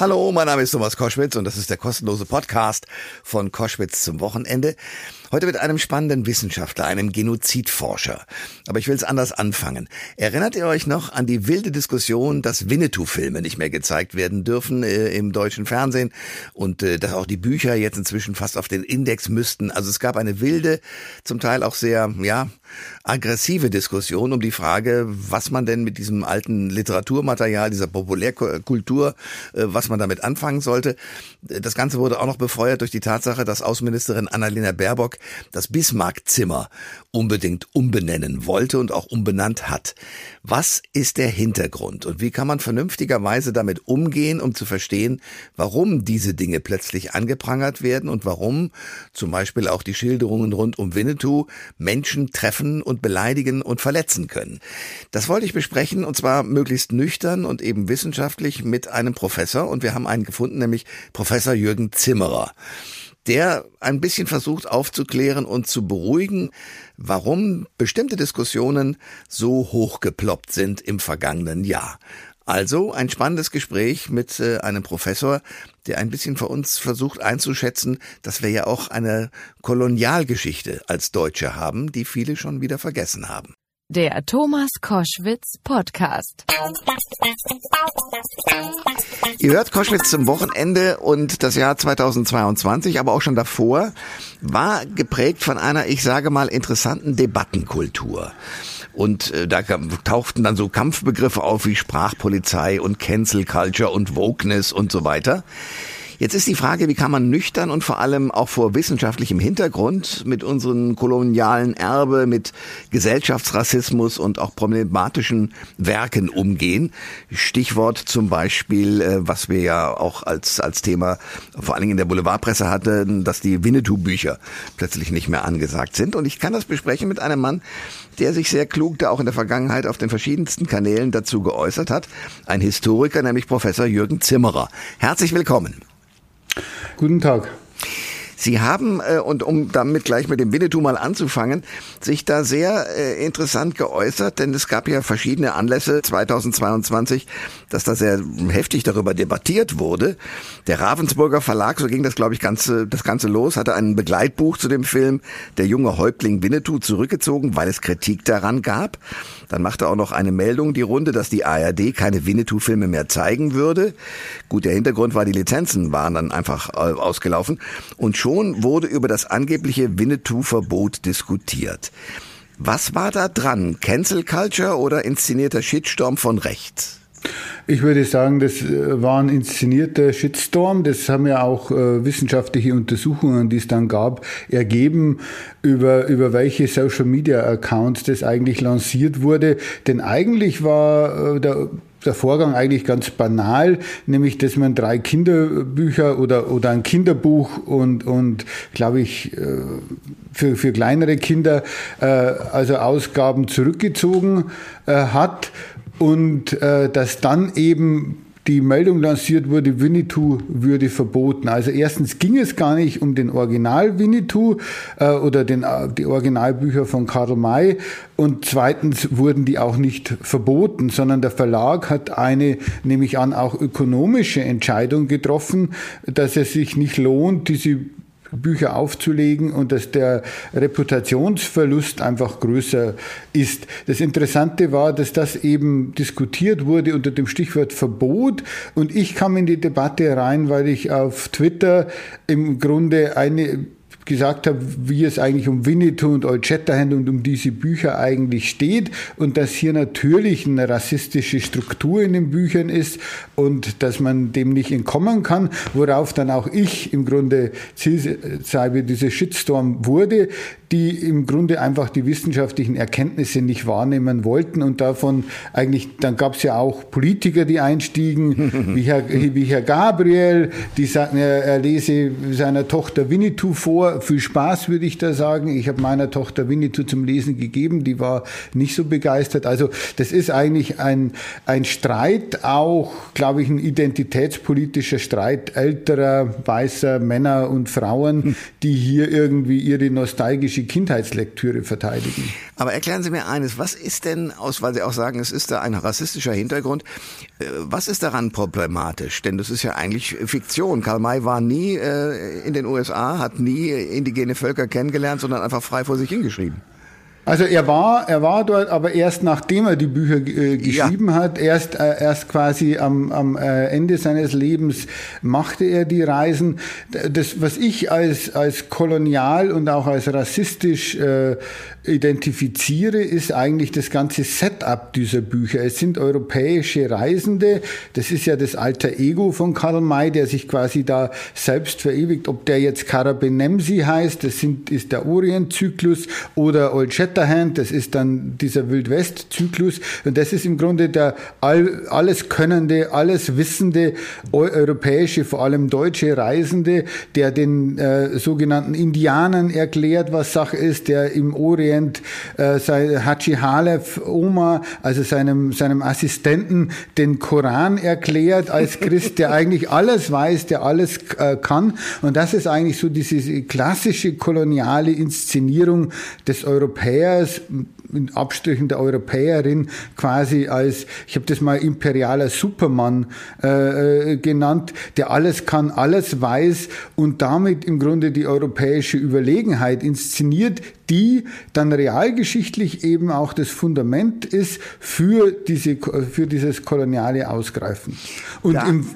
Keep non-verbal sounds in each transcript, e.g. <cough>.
Hallo, mein Name ist Thomas Koschwitz und das ist der kostenlose Podcast von Koschwitz zum Wochenende. Heute mit einem spannenden Wissenschaftler, einem Genozidforscher. Aber ich will es anders anfangen. Erinnert ihr euch noch an die wilde Diskussion, dass Winnetou-Filme nicht mehr gezeigt werden dürfen äh, im deutschen Fernsehen und äh, dass auch die Bücher jetzt inzwischen fast auf den Index müssten? Also es gab eine wilde, zum Teil auch sehr, ja, aggressive Diskussion um die Frage, was man denn mit diesem alten Literaturmaterial, dieser Populärkultur, äh, was man damit anfangen sollte. Das Ganze wurde auch noch befeuert durch die Tatsache, dass Außenministerin Annalena Baerbock das Bismarck-Zimmer unbedingt umbenennen wollte und auch umbenannt hat. Was ist der Hintergrund und wie kann man vernünftigerweise damit umgehen, um zu verstehen, warum diese Dinge plötzlich angeprangert werden und warum zum Beispiel auch die Schilderungen rund um Winnetou Menschen treffen und beleidigen und verletzen können? Das wollte ich besprechen und zwar möglichst nüchtern und eben wissenschaftlich mit einem Professor und wir haben einen gefunden, nämlich Professor Jürgen Zimmerer der ein bisschen versucht aufzuklären und zu beruhigen, warum bestimmte Diskussionen so hochgeploppt sind im vergangenen Jahr. Also ein spannendes Gespräch mit äh, einem Professor, der ein bisschen für uns versucht einzuschätzen, dass wir ja auch eine Kolonialgeschichte als Deutsche haben, die viele schon wieder vergessen haben. Der Thomas Koschwitz Podcast. Ihr hört Koschwitz zum Wochenende und das Jahr 2022, aber auch schon davor, war geprägt von einer, ich sage mal, interessanten Debattenkultur. Und äh, da tauchten dann so Kampfbegriffe auf wie Sprachpolizei und Cancel Culture und Wokeness und so weiter. Jetzt ist die Frage, wie kann man nüchtern und vor allem auch vor wissenschaftlichem Hintergrund mit unseren kolonialen Erbe, mit Gesellschaftsrassismus und auch problematischen Werken umgehen. Stichwort zum Beispiel, äh, was wir ja auch als, als Thema vor allen Dingen in der Boulevardpresse hatten, dass die Winnetou-Bücher plötzlich nicht mehr angesagt sind. Und ich kann das besprechen mit einem Mann, der sich sehr klug da auch in der Vergangenheit auf den verschiedensten Kanälen dazu geäußert hat. Ein Historiker, nämlich Professor Jürgen Zimmerer. Herzlich willkommen. Guten Tag. Sie haben, äh, und um damit gleich mit dem Winnetou mal anzufangen, sich da sehr äh, interessant geäußert, denn es gab ja verschiedene Anlässe 2022, dass da sehr heftig darüber debattiert wurde. Der Ravensburger Verlag, so ging das, glaube ich, ganze, das Ganze los, hatte ein Begleitbuch zu dem Film Der junge Häuptling Winnetou zurückgezogen, weil es Kritik daran gab. Dann machte auch noch eine Meldung die Runde, dass die ARD keine Winnetou-Filme mehr zeigen würde. Gut, der Hintergrund war, die Lizenzen waren dann einfach äh, ausgelaufen. Und schon wurde über das angebliche Winnetou-Verbot diskutiert. Was war da dran? Cancel Culture oder inszenierter Shitstorm von rechts? Ich würde sagen, das äh, war ein inszenierter Shitstorm. Das haben ja auch äh, wissenschaftliche Untersuchungen, die es dann gab, ergeben, über, über welche Social Media Accounts das eigentlich lanciert wurde. Denn eigentlich war äh, der der Vorgang eigentlich ganz banal, nämlich dass man drei Kinderbücher oder, oder ein Kinderbuch und, und glaube ich, äh, für, für kleinere Kinder äh, also Ausgaben zurückgezogen hat und äh, dass dann eben die Meldung lanciert wurde, Winnetou würde verboten. Also erstens ging es gar nicht um den Original Winnetou äh, oder den, äh, die Originalbücher von Karl May und zweitens wurden die auch nicht verboten, sondern der Verlag hat eine, nehme ich an, auch ökonomische Entscheidung getroffen, dass es sich nicht lohnt, diese Bücher aufzulegen und dass der Reputationsverlust einfach größer ist. Das Interessante war, dass das eben diskutiert wurde unter dem Stichwort Verbot und ich kam in die Debatte rein, weil ich auf Twitter im Grunde eine gesagt habe, wie es eigentlich um Winnetou und Old Shatterhand und um diese Bücher eigentlich steht und dass hier natürlich eine rassistische Struktur in den Büchern ist und dass man dem nicht entkommen kann, worauf dann auch ich im Grunde Zielscheibe dieser Shitstorm wurde, die im Grunde einfach die wissenschaftlichen Erkenntnisse nicht wahrnehmen wollten und davon eigentlich, dann gab es ja auch Politiker, die einstiegen, <laughs> wie Herr, wie Herr Gabriel, die sagten, er, er lese seiner Tochter Winnetou vor, Viel Spaß, würde ich da sagen. Ich habe meiner Tochter Winnetou zum Lesen gegeben, die war nicht so begeistert. Also das ist eigentlich ein, ein Streit, auch, glaube ich, ein identitätspolitischer Streit älterer, weißer Männer und Frauen, die hier irgendwie ihre nostalgische Kindheitslektüre verteidigen. Aber erklären Sie mir eines, was ist denn aus, weil Sie auch sagen, es ist da ein rassistischer Hintergrund, was ist daran problematisch? Denn das ist ja eigentlich Fiktion. Karl May war nie äh, in den USA, hat nie indigene Völker kennengelernt, sondern einfach frei vor sich hingeschrieben. Also er war, er war dort, aber erst nachdem er die Bücher äh, geschrieben ja. hat, erst, äh, erst quasi am, am äh, Ende seines Lebens machte er die Reisen. Das, was ich als, als kolonial und auch als rassistisch äh, identifiziere, ist eigentlich das ganze Setup dieser Bücher. Es sind europäische Reisende. Das ist ja das alter Ego von Karl May, der sich quasi da selbst verewigt. Ob der jetzt Karabenemsi heißt, das sind, ist der Orientzyklus oder Old Shatterhand, das ist dann dieser Wildwest-Zyklus. Und das ist im Grunde der all, alles könnende, alles wissende europäische, vor allem deutsche Reisende, der den äh, sogenannten Indianern erklärt, was Sache ist, der im Orient äh, sei Haji Halef Oma, also seinem, seinem Assistenten, den Koran erklärt als Christ, der eigentlich alles weiß, der alles äh, kann. Und das ist eigentlich so diese klassische koloniale Inszenierung des Europäers in Abstrichen der Europäerin quasi als, ich habe das mal imperialer Supermann äh, äh, genannt, der alles kann, alles weiß und damit im Grunde die europäische Überlegenheit inszeniert, die dann realgeschichtlich eben auch das Fundament ist für, diese, für dieses koloniale Ausgreifen. Und ja. im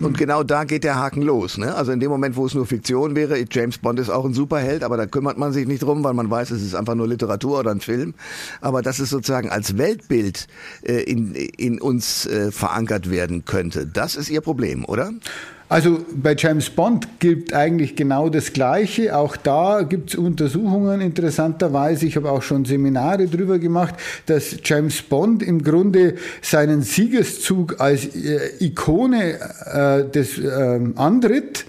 und genau da geht der Haken los. Ne? Also in dem Moment, wo es nur Fiktion wäre, James Bond ist auch ein Superheld, aber da kümmert man sich nicht drum, weil man weiß, es ist einfach nur Literatur oder ein Film. Aber dass es sozusagen als Weltbild äh, in, in uns äh, verankert werden könnte, das ist Ihr Problem, oder? Also bei James Bond gilt eigentlich genau das Gleiche. Auch da gibt es Untersuchungen interessanterweise. Ich habe auch schon Seminare drüber gemacht, dass James Bond im Grunde seinen Siegeszug als äh, Ikone äh, des äh, antritt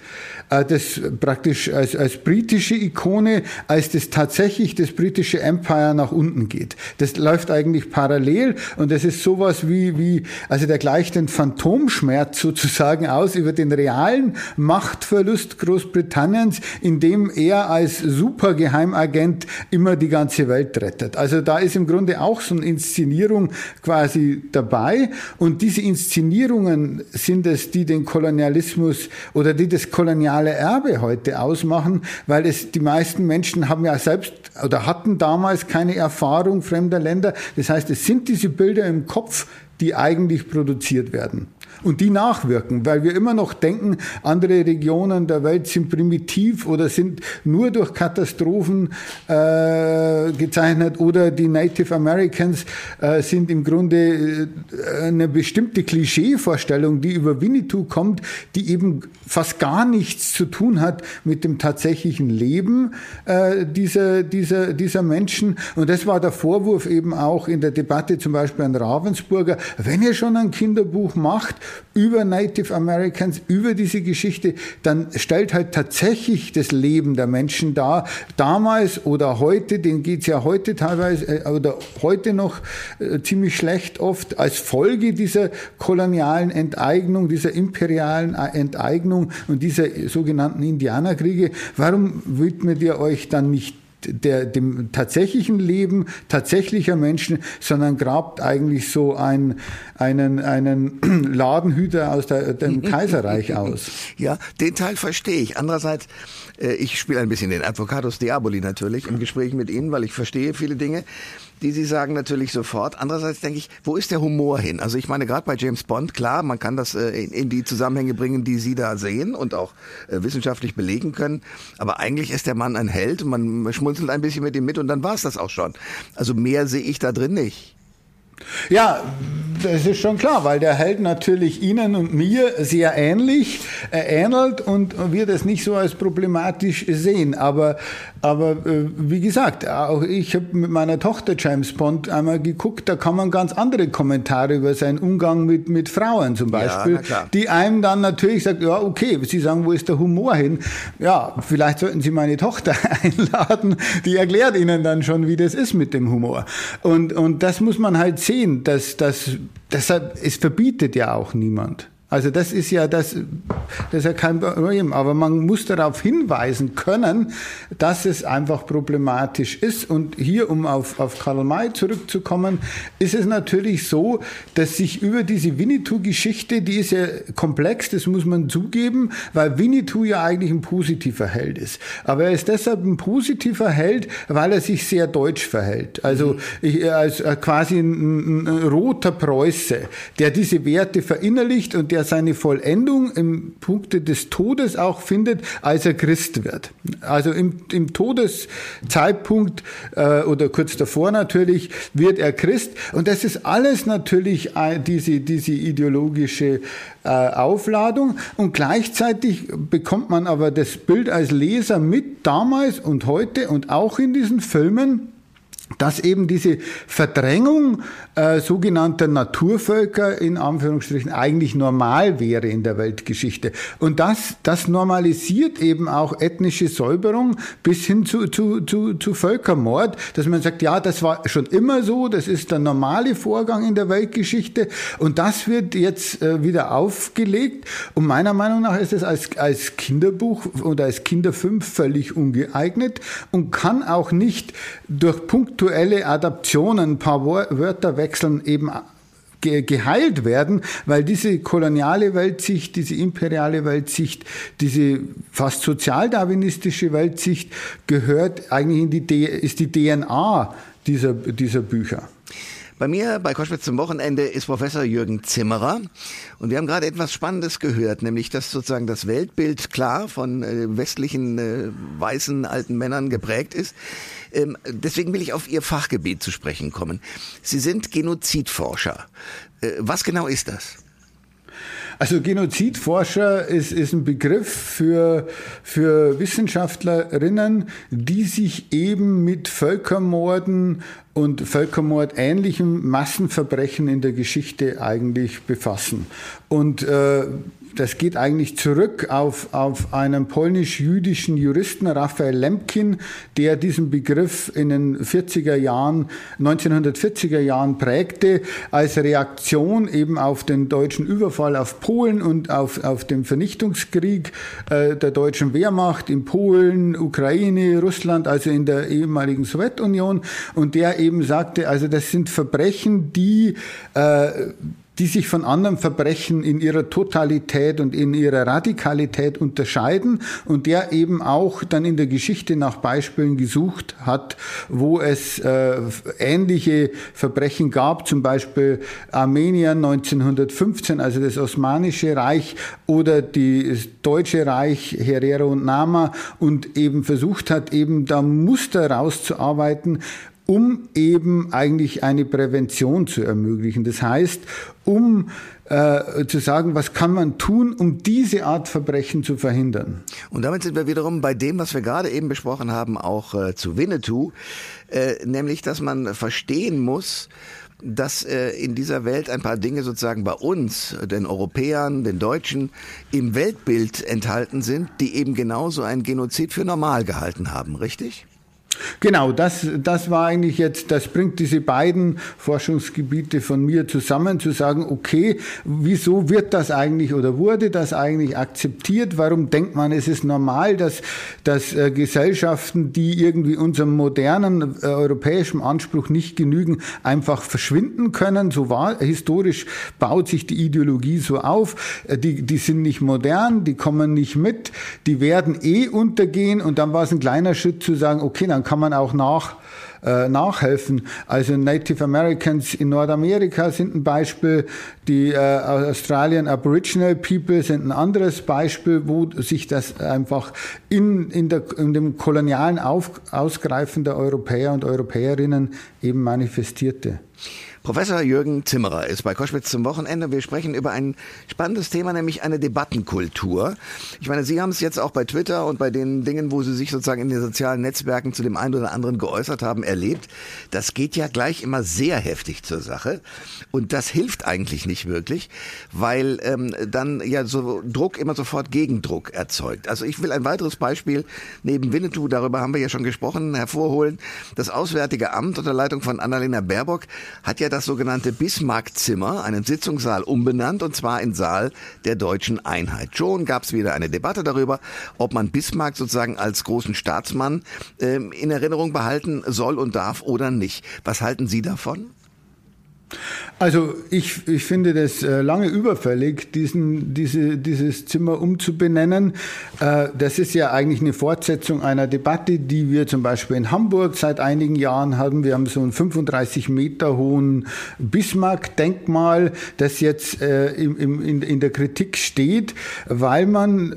das praktisch als, als britische Ikone, als das tatsächlich das britische Empire nach unten geht. Das läuft eigentlich parallel und das ist sowas wie, wie, also der gleicht den Phantomschmerz sozusagen aus über den realen Machtverlust Großbritanniens, indem er als Supergeheimagent immer die ganze Welt rettet. Also da ist im Grunde auch so eine Inszenierung quasi dabei und diese Inszenierungen sind es, die den Kolonialismus oder die das Kolonial koloniale Erbe heute ausmachen, weil es die meisten Menschen haben ja selbst oder hatten damals keine Erfahrung fremder Länder. Das heißt, es sind diese Bilder im Kopf, die eigentlich produziert werden und die nachwirken, weil wir immer noch denken, andere Regionen der Welt sind primitiv oder sind nur durch Katastrophen äh, gezeichnet oder die Native Americans äh, sind im Grunde äh, eine bestimmte Klischeevorstellung, die über Winnetou kommt, die eben fast gar nichts zu tun hat mit dem tatsächlichen Leben äh, dieser, dieser, dieser Menschen. Und das war der Vorwurf eben auch in der Debatte zum Beispiel an Ravensburger, wenn ihr schon ein Kinderbuch macht, über Native Americans, über diese Geschichte, dann stellt halt tatsächlich das Leben der Menschen dar. Damals oder heute, denen geht's ja heute teilweise äh, oder heute noch äh, ziemlich schlecht oft, als Folge dieser kolonialen Enteignung, dieser imperialen äh, Enteignung und dieser sogenannten Indianerkriege. Warum widmet ihr euch dann nicht der, dem tatsächlichen Leben tatsächlicher Menschen, sondern grabt eigentlich so ein, einen, einen <clears throat> Ladenhüter aus der, dem <laughs> Kaiserreich aus. Ja, den Teil verstehe ich. Andererseits, äh, ich spiele ein bisschen den Advocatus Diaboli natürlich im Gespräch mit Ihnen, weil ich verstehe viele Dinge die Sie sagen natürlich sofort. Andererseits denke ich, wo ist der Humor hin? Also ich meine, gerade bei James Bond, klar, man kann das äh, in, in, die Zusammenhänge bringen, die Sie da sehen und auch äh, wissenschaftlich belegen können. Aber eigentlich ist der Mann ein Held. Man schmunzelt ein bisschen mit ihm mit und dann war es das auch schon. Also mehr sehe ich da drin nicht. Ja, Das ist schon klar, weil der hält natürlich Ihnen und mir sehr ähnlich, er ähnelt und wir das nicht so als problematisch sehen. Aber, aber äh, wie gesagt, auch ich habe mit meiner Tochter James Bond einmal geguckt, da kann man ganz andere Kommentare über seinen Umgang mit, mit Frauen zum Beispiel, ja, die einem dann natürlich sagt, ja okay, Sie sagen, wo ist der Humor hin? Ja, vielleicht sollten Sie meine Tochter <laughs> einladen, die erklärt Ihnen dann schon, wie das ist mit dem Humor. Und, und das muss man halt sehen, dass, dass deshalb, es verbietet ja auch niemand. Also das ist ja das, das ist ja kein Problem. Aber man muss darauf hinweisen können, dass es einfach problematisch ist. Und hier, um auf, auf Karl May zurückzukommen, ist es natürlich so, dass sich über diese Winnetou-Geschichte, die ist ja komplex, das muss man zugeben, weil Winnetou ja eigentlich ein positiver Held ist. Aber er ist deshalb ein positiver Held, weil er sich sehr deutsch verhält. Also mhm. ich, als quasi ein, ein roter Preuße, der diese Werte verinnerlicht und der seine Vollendung im Punkte des Todes auch findet, als er Christ wird. Also im, im Todeszeitpunkt äh, oder kurz davor natürlich wird er Christ. Und das ist alles natürlich diese, diese ideologische äh, Aufladung. Und gleichzeitig bekommt man aber das Bild als Leser mit damals und heute und auch in diesen Filmen dass eben diese Verdrängung äh, sogenannter Naturvölker in Anführungsstrichen eigentlich normal wäre in der Weltgeschichte. Und das, das normalisiert eben auch ethnische Säuberung bis hin zu, zu, zu, zu Völkermord, dass man sagt, ja, das war schon immer so, das ist der normale Vorgang in der Weltgeschichte und das wird jetzt äh, wieder aufgelegt. Und meiner Meinung nach ist es als, als Kinderbuch oder als Kinderfilm völlig ungeeignet und kann auch nicht durch punktuelle Adaptionen ein paar Wörter wechseln eben geheilt werden, weil diese koloniale Weltsicht, diese imperiale Weltsicht, diese fast sozialdarwinistische Weltsicht gehört eigentlich in die, ist die DNA dieser, dieser Bücher. Bei mir bei Koschwitz zum Wochenende ist Professor Jürgen Zimmerer und wir haben gerade etwas Spannendes gehört, nämlich dass sozusagen das Weltbild klar von äh, westlichen äh, weißen alten Männern geprägt ist. Ähm, deswegen will ich auf Ihr Fachgebiet zu sprechen kommen. Sie sind Genozidforscher. Äh, was genau ist das? Also Genozidforscher ist, ist ein Begriff für, für Wissenschaftlerinnen, die sich eben mit Völkermorden und völkermordähnlichen Massenverbrechen in der Geschichte eigentlich befassen. Und äh, das geht eigentlich zurück auf, auf einen polnisch-jüdischen Juristen, Raphael Lemkin, der diesen Begriff in den 40er Jahren, 1940er Jahren prägte, als Reaktion eben auf den deutschen Überfall auf Polen und auf, auf den Vernichtungskrieg äh, der deutschen Wehrmacht in Polen, Ukraine, Russland, also in der ehemaligen Sowjetunion. Und der eben sagte, also das sind Verbrechen, die äh, die sich von anderen Verbrechen in ihrer Totalität und in ihrer Radikalität unterscheiden und der eben auch dann in der Geschichte nach Beispielen gesucht hat, wo es äh, ähnliche Verbrechen gab, zum Beispiel Armenien 1915, also das Osmanische Reich oder das Deutsche Reich, Herero und Nama und eben versucht hat, eben da Muster rauszuarbeiten, um eben eigentlich eine Prävention zu ermöglichen. Das heißt, um äh, zu sagen, was kann man tun, um diese Art Verbrechen zu verhindern. Und damit sind wir wiederum bei dem, was wir gerade eben besprochen haben, auch äh, zu Winnetou, äh, nämlich, dass man verstehen muss, dass äh, in dieser Welt ein paar Dinge sozusagen bei uns, den Europäern, den Deutschen, im Weltbild enthalten sind, die eben genauso ein Genozid für normal gehalten haben, richtig? Genau, das, das war eigentlich jetzt, das bringt diese beiden Forschungsgebiete von mir zusammen, zu sagen, okay, wieso wird das eigentlich oder wurde das eigentlich akzeptiert? Warum denkt man, es ist normal, dass, dass äh, Gesellschaften, die irgendwie unserem modernen äh, europäischen Anspruch nicht genügen, einfach verschwinden können? So war, historisch baut sich die Ideologie so auf, äh, die, die sind nicht modern, die kommen nicht mit, die werden eh untergehen und dann war es ein kleiner Schritt zu sagen, okay, dann kann man auch nach, äh, nachhelfen. Also Native Americans in Nordamerika sind ein Beispiel, die äh, Australian Aboriginal People sind ein anderes Beispiel, wo sich das einfach in, in, der, in dem kolonialen Auf, Ausgreifen der Europäer und Europäerinnen eben manifestierte. Professor Jürgen Zimmerer ist bei Koschwitz zum Wochenende. Wir sprechen über ein spannendes Thema, nämlich eine Debattenkultur. Ich meine, Sie haben es jetzt auch bei Twitter und bei den Dingen, wo Sie sich sozusagen in den sozialen Netzwerken zu dem einen oder anderen geäußert haben, erlebt. Das geht ja gleich immer sehr heftig zur Sache. Und das hilft eigentlich nicht wirklich, weil ähm, dann ja so Druck immer sofort Gegendruck erzeugt. Also ich will ein weiteres Beispiel neben Winnetou, darüber haben wir ja schon gesprochen, hervorholen. Das Auswärtige Amt unter Leitung von Annalena Baerbock hat ja das sogenannte Bismarck-Zimmer, einen Sitzungssaal, umbenannt und zwar in Saal der deutschen Einheit. Schon gab es wieder eine Debatte darüber, ob man Bismarck sozusagen als großen Staatsmann ähm, in Erinnerung behalten soll und darf oder nicht. Was halten Sie davon? Also ich, ich finde das äh, lange überfällig, diesen, diese, dieses Zimmer umzubenennen. Äh, das ist ja eigentlich eine Fortsetzung einer Debatte, die wir zum Beispiel in Hamburg seit einigen Jahren haben. Wir haben so einen 35 Meter hohen Bismarck-Denkmal, das jetzt äh, im, im, in, in der Kritik steht, weil man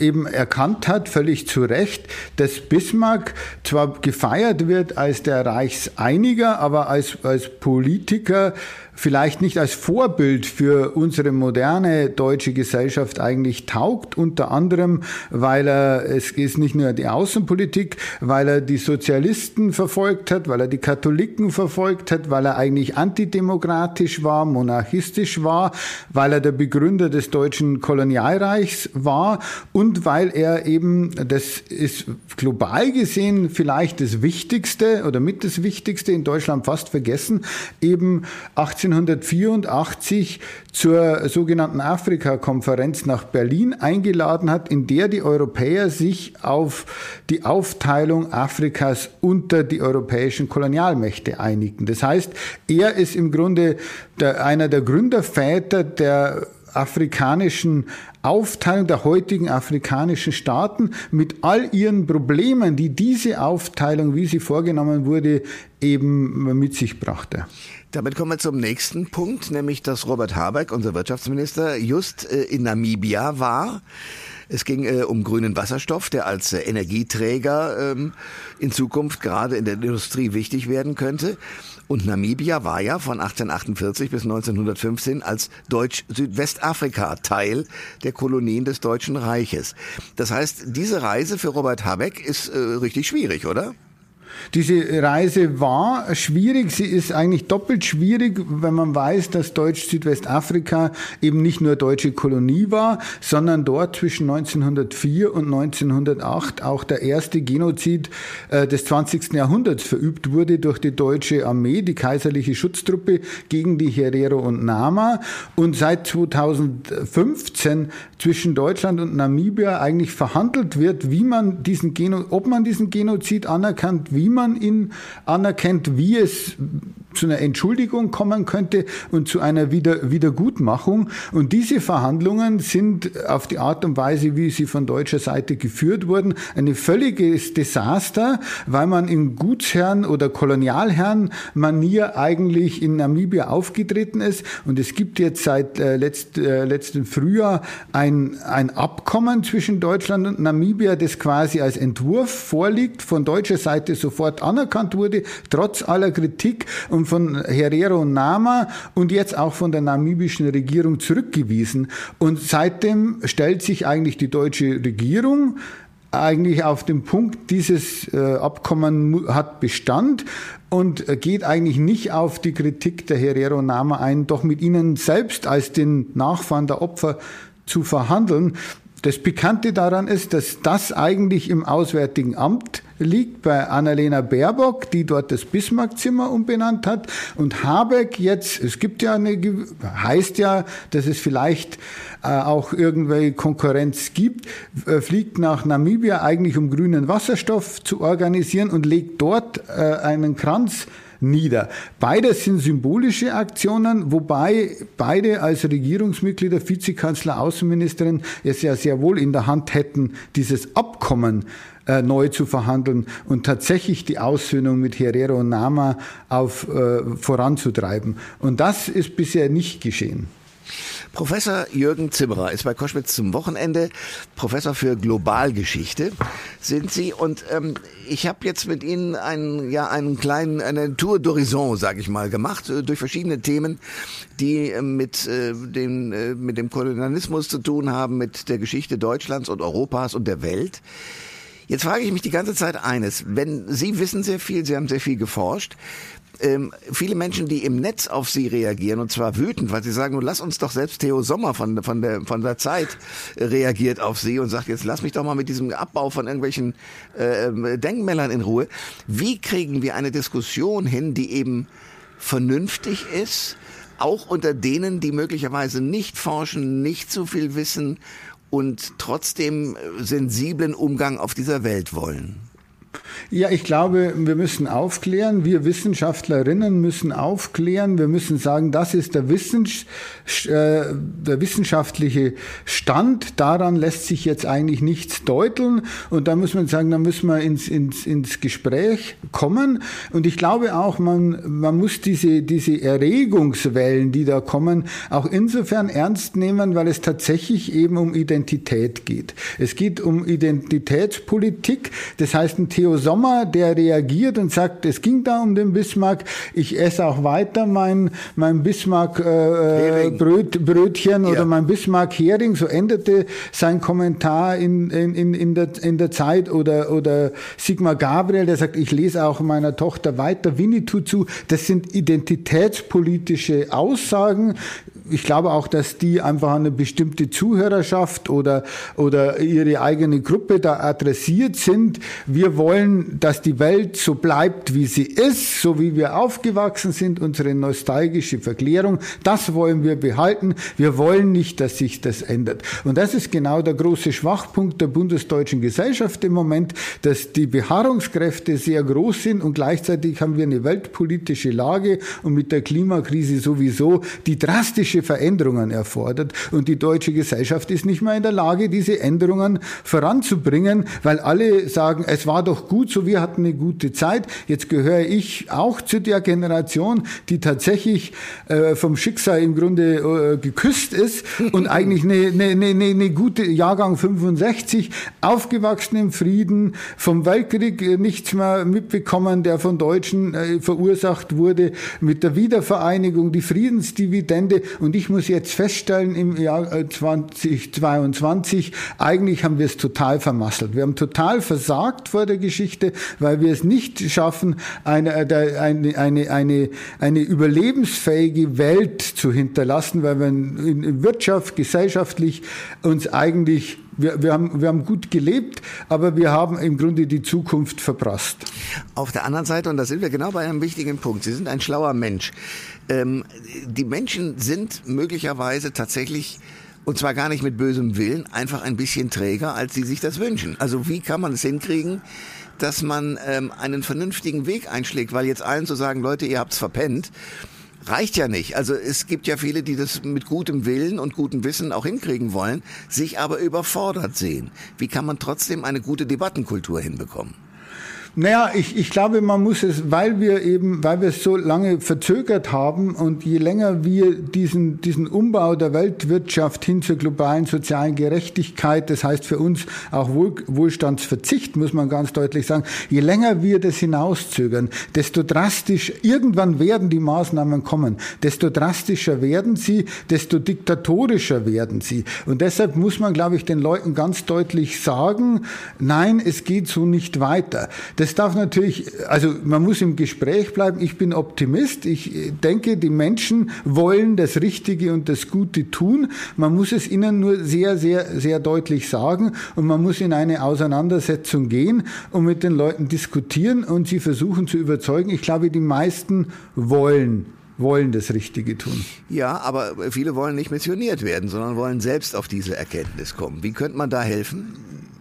eben erkannt hat, völlig zu Recht, dass Bismarck zwar gefeiert wird als der Reichseiniger, aber als, als Politiker, Politiker vielleicht nicht als Vorbild für unsere moderne deutsche Gesellschaft eigentlich taugt, unter anderem, weil er, es ist nicht nur die Außenpolitik, weil er die Sozialisten verfolgt hat, weil er die Katholiken verfolgt hat, weil er eigentlich antidemokratisch war, monarchistisch war, weil er der Begründer des deutschen Kolonialreichs war und weil er eben, das ist global gesehen vielleicht das Wichtigste oder mit das Wichtigste in Deutschland fast vergessen, eben 18 1984 zur sogenannten Afrika-Konferenz nach Berlin eingeladen hat, in der die Europäer sich auf die Aufteilung Afrikas unter die europäischen Kolonialmächte einigten. Das heißt, er ist im Grunde der, einer der Gründerväter der afrikanischen Aufteilung der heutigen afrikanischen Staaten mit all ihren Problemen, die diese Aufteilung, wie sie vorgenommen wurde, eben mit sich brachte. Damit kommen wir zum nächsten Punkt, nämlich dass Robert Habeck, unser Wirtschaftsminister, just äh, in Namibia war. Es ging äh, um grünen Wasserstoff, der als äh, Energieträger ähm, in Zukunft gerade in der Industrie wichtig werden könnte. Und Namibia war ja von 1848 bis 1915 als Deutsch-Südwestafrika Teil der Kolonien des Deutschen Reiches. Das heißt, diese Reise für Robert Habeck ist äh, richtig schwierig, oder? Diese Reise war schwierig. Sie ist eigentlich doppelt schwierig, wenn man weiß, dass Deutsch-Südwestafrika eben nicht nur deutsche Kolonie war, sondern dort zwischen 1904 und 1908 auch der erste Genozid äh, des 20. Jahrhunderts verübt wurde durch die deutsche Armee, die kaiserliche Schutztruppe gegen die Herero und Nama. Und seit 2015 zwischen Deutschland und Namibia eigentlich verhandelt wird, wie man diesen Geno ob man diesen Genozid anerkannt, wie man ihn anerkennt, wie es zu einer Entschuldigung kommen könnte und zu einer Wieder Wiedergutmachung. Und diese Verhandlungen sind auf die Art und Weise, wie sie von deutscher Seite geführt wurden, ein völliges Desaster, weil man in Gutsherren- oder Kolonialherren-Manier eigentlich in Namibia aufgetreten ist. Und es gibt jetzt seit äh, letzt, äh, letzten Frühjahr ein, ein Abkommen zwischen Deutschland und Namibia, das quasi als Entwurf vorliegt, von deutscher Seite sofort anerkannt wurde, trotz aller Kritik. Und von Herero Nama und jetzt auch von der namibischen Regierung zurückgewiesen. Und seitdem stellt sich eigentlich die deutsche Regierung eigentlich auf den Punkt, dieses äh, Abkommen hat Bestand und geht eigentlich nicht auf die Kritik der Herero Nama ein, doch mit ihnen selbst als den Nachfahren der Opfer zu verhandeln. Das Pikante daran ist, dass das eigentlich im Auswärtigen Amt liegt bei Annalena Baerbock, die dort das Bismarckzimmer umbenannt hat. Und Habeck jetzt, es gibt ja eine, heißt ja, dass es vielleicht äh, auch irgendwelche Konkurrenz gibt, äh, fliegt nach Namibia eigentlich um grünen Wasserstoff zu organisieren und legt dort äh, einen Kranz nieder. Beides sind symbolische Aktionen, wobei beide als Regierungsmitglieder, Vizekanzler, Außenministerin es ja sehr wohl in der Hand hätten, dieses Abkommen äh, neu zu verhandeln und tatsächlich die Aussöhnung mit Herero und Nama auf, äh, voranzutreiben. Und das ist bisher nicht geschehen. Professor Jürgen Zimmerer ist bei Koschwitz zum Wochenende Professor für Globalgeschichte sind Sie und ähm, ich habe jetzt mit Ihnen einen ja einen kleinen eine Tour d'horizon, sage ich mal, gemacht äh, durch verschiedene Themen, die äh, mit äh, dem äh, mit dem Kolonialismus zu tun haben, mit der Geschichte Deutschlands und Europas und der Welt. Jetzt frage ich mich die ganze Zeit eines. Wenn Sie wissen sehr viel, Sie haben sehr viel geforscht, ähm, viele Menschen, die im Netz auf sie reagieren und zwar wütend, weil sie sagen, nun lass uns doch selbst Theo Sommer von, von, der, von der Zeit reagiert auf sie und sagt, jetzt lass mich doch mal mit diesem Abbau von irgendwelchen äh, Denkmälern in Ruhe. Wie kriegen wir eine Diskussion hin, die eben vernünftig ist, auch unter denen, die möglicherweise nicht forschen, nicht so viel wissen und trotzdem sensiblen Umgang auf dieser Welt wollen? Ja, ich glaube, wir müssen aufklären. Wir Wissenschaftlerinnen müssen aufklären. Wir müssen sagen, das ist der, Wissens äh, der wissenschaftliche Stand. Daran lässt sich jetzt eigentlich nichts deuteln. Und da muss man sagen, da müssen wir ins, ins, ins Gespräch kommen. Und ich glaube auch, man, man muss diese, diese Erregungswellen, die da kommen, auch insofern ernst nehmen, weil es tatsächlich eben um Identität geht. Es geht um Identitätspolitik. Das heißt, ein Theo Sommer, der reagiert und sagt, es ging da um den Bismarck, ich esse auch weiter mein, mein Bismarck äh, Bröt, Brötchen ja. oder mein Bismarck Hering, so endete sein Kommentar in, in, in, der, in der Zeit oder, oder Sigmar Gabriel, der sagt, ich lese auch meiner Tochter weiter Winnetou zu. Das sind identitätspolitische Aussagen, ich glaube auch, dass die einfach eine bestimmte Zuhörerschaft oder, oder ihre eigene Gruppe da adressiert sind. Wir wollen, dass die Welt so bleibt, wie sie ist, so wie wir aufgewachsen sind, unsere nostalgische Verklärung. Das wollen wir behalten. Wir wollen nicht, dass sich das ändert. Und das ist genau der große Schwachpunkt der bundesdeutschen Gesellschaft im Moment, dass die Beharrungskräfte sehr groß sind und gleichzeitig haben wir eine weltpolitische Lage und mit der Klimakrise sowieso die drastische drastische Veränderungen erfordert. Und die deutsche Gesellschaft ist nicht mehr in der Lage, diese Änderungen voranzubringen, weil alle sagen, es war doch gut so, wir hatten eine gute Zeit. Jetzt gehöre ich auch zu der Generation, die tatsächlich äh, vom Schicksal im Grunde äh, geküsst ist und <laughs> eigentlich eine, eine, eine, eine gute Jahrgang 65, aufgewachsen im Frieden, vom Weltkrieg äh, nichts mehr mitbekommen, der von Deutschen äh, verursacht wurde, mit der Wiedervereinigung, die Friedensdividende und und ich muss jetzt feststellen, im Jahr 2022, äh, eigentlich haben wir es total vermasselt. Wir haben total versagt vor der Geschichte, weil wir es nicht schaffen, eine, äh, eine, eine, eine, eine überlebensfähige Welt zu hinterlassen, weil wir in Wirtschaft, gesellschaftlich uns eigentlich wir, wir, haben, wir haben gut gelebt, aber wir haben im Grunde die Zukunft verprasst. Auf der anderen Seite, und da sind wir genau bei einem wichtigen Punkt, Sie sind ein schlauer Mensch. Ähm, die Menschen sind möglicherweise tatsächlich und zwar gar nicht mit bösem Willen, einfach ein bisschen träger, als sie sich das wünschen. Also wie kann man es hinkriegen, dass man ähm, einen vernünftigen Weg einschlägt, weil jetzt allen zu sagen, Leute, ihr habt's verpennt, reicht ja nicht. Also es gibt ja viele, die das mit gutem Willen und gutem Wissen auch hinkriegen wollen, sich aber überfordert sehen. Wie kann man trotzdem eine gute Debattenkultur hinbekommen? Naja, ich, ich glaube, man muss es, weil wir eben, weil wir es so lange verzögert haben und je länger wir diesen, diesen Umbau der Weltwirtschaft hin zur globalen sozialen Gerechtigkeit, das heißt für uns auch Wohl, Wohlstandsverzicht, muss man ganz deutlich sagen, je länger wir das hinauszögern, desto drastisch, irgendwann werden die Maßnahmen kommen, desto drastischer werden sie, desto diktatorischer werden sie. Und deshalb muss man, glaube ich, den Leuten ganz deutlich sagen, nein, es geht so nicht weiter. Das darf natürlich, also man muss im Gespräch bleiben. Ich bin Optimist. Ich denke, die Menschen wollen das Richtige und das Gute tun. Man muss es ihnen nur sehr, sehr, sehr deutlich sagen und man muss in eine Auseinandersetzung gehen und mit den Leuten diskutieren und sie versuchen zu überzeugen. Ich glaube, die meisten wollen wollen das Richtige tun. Ja, aber viele wollen nicht missioniert werden, sondern wollen selbst auf diese Erkenntnis kommen. Wie könnte man da helfen?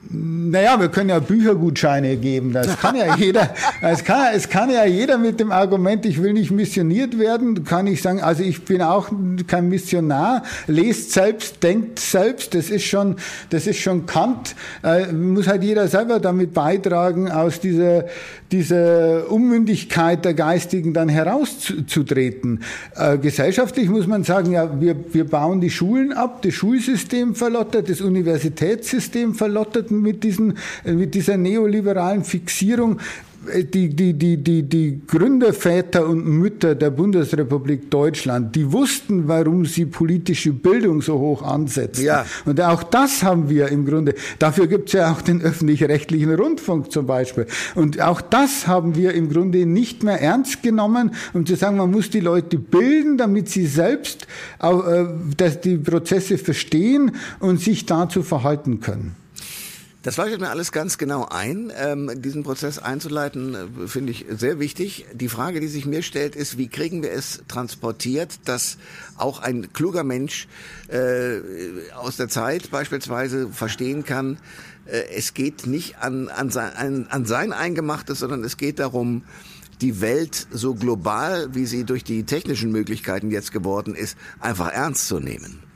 Naja, wir können ja Büchergutscheine geben. Das kann ja <laughs> jeder. Es kann, es kann ja jeder mit dem Argument, ich will nicht missioniert werden, kann ich sagen, also ich bin auch kein Missionar, lest selbst, denkt selbst. Das ist schon, das ist schon Kant. Äh, muss halt jeder selber damit beitragen, aus dieser, dieser Unmündigkeit der Geistigen dann herauszutreten. Äh, gesellschaftlich muss man sagen, ja, wir, wir bauen die Schulen ab, das Schulsystem verlottert, das Universitätssystem verlottert mit, diesen, mit dieser neoliberalen Fixierung die, die, die, die, die Gründerväter und Mütter der Bundesrepublik Deutschland, die wussten, warum sie politische Bildung so hoch ansetzen. Ja. Und auch das haben wir im Grunde. Dafür gibt es ja auch den öffentlich-rechtlichen Rundfunk zum Beispiel. Und auch das haben wir im Grunde nicht mehr ernst genommen, um zu sagen, man muss die Leute bilden, damit sie selbst auch, äh, dass die Prozesse verstehen und sich dazu verhalten können. Das leuchtet mir alles ganz genau ein. Ähm, diesen Prozess einzuleiten, äh, finde ich sehr wichtig. Die Frage, die sich mir stellt, ist, wie kriegen wir es transportiert, dass auch ein kluger Mensch äh, aus der Zeit beispielsweise verstehen kann, äh, es geht nicht an, an, sein, an sein Eingemachtes, sondern es geht darum, die Welt so global, wie sie durch die technischen Möglichkeiten jetzt geworden ist, einfach ernst zu nehmen.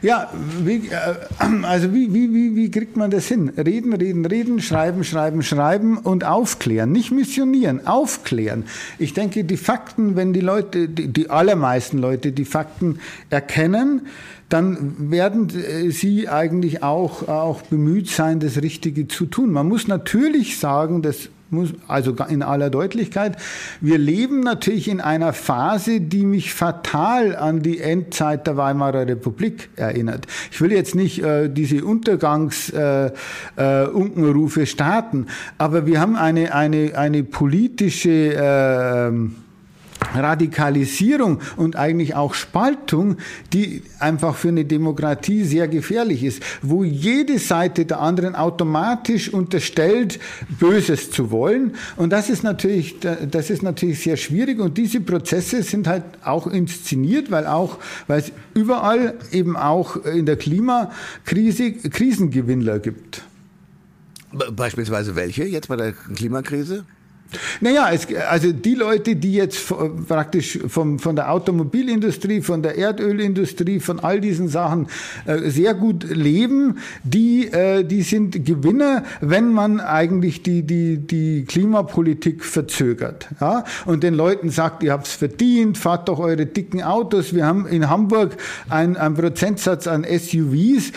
Ja, wie, äh, also wie, wie, wie, wie kriegt man das hin? Reden, reden, reden, schreiben, schreiben, schreiben und aufklären. Nicht missionieren, aufklären. Ich denke, die Fakten, wenn die Leute, die, die allermeisten Leute die Fakten erkennen, dann werden äh, sie eigentlich auch, auch bemüht sein, das Richtige zu tun. Man muss natürlich sagen, dass also in aller Deutlichkeit, wir leben natürlich in einer Phase, die mich fatal an die Endzeit der Weimarer Republik erinnert. Ich will jetzt nicht äh, diese Untergangsunkenrufe äh, äh, starten, aber wir haben eine, eine, eine politische äh, Radikalisierung und eigentlich auch Spaltung, die einfach für eine Demokratie sehr gefährlich ist, wo jede Seite der anderen automatisch unterstellt, Böses zu wollen. Und das ist natürlich, das ist natürlich sehr schwierig. Und diese Prozesse sind halt auch inszeniert, weil auch, weil es überall eben auch in der Klimakrise Krisengewinnler gibt. Beispielsweise welche jetzt bei der Klimakrise? Naja, es, also die Leute, die jetzt praktisch vom, von der Automobilindustrie, von der Erdölindustrie, von all diesen Sachen äh, sehr gut leben, die, äh, die sind Gewinner, wenn man eigentlich die, die, die Klimapolitik verzögert. Ja? Und den Leuten sagt, ihr habt's verdient, fahrt doch eure dicken Autos. Wir haben in Hamburg einen, Prozentsatz an SUVs.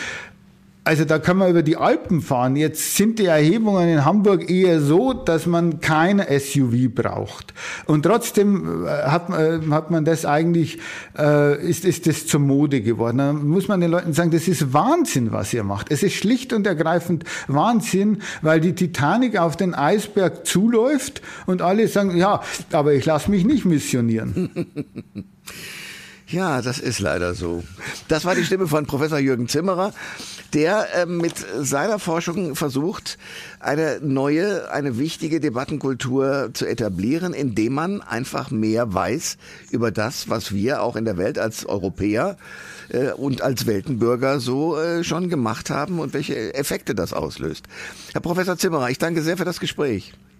Also da kann man über die Alpen fahren. Jetzt sind die Erhebungen in Hamburg eher so, dass man kein SUV braucht. Und trotzdem äh, hat, äh, hat man das eigentlich, äh, ist, ist das zur Mode geworden. Dann muss man den Leuten sagen, das ist Wahnsinn, was ihr macht. Es ist schlicht und ergreifend Wahnsinn, weil die Titanic auf den Eisberg zuläuft und alle sagen, ja, aber ich lasse mich nicht missionieren. <laughs> Ja, das ist leider so. Das war die Stimme von Professor Jürgen Zimmerer, der äh, mit seiner Forschung versucht, eine neue, eine wichtige Debattenkultur zu etablieren, indem man einfach mehr weiß über das, was wir auch in der Welt als Europäer äh, und als Weltenbürger so äh, schon gemacht haben und welche Effekte das auslöst. Herr Professor Zimmerer, ich danke sehr für das Gespräch.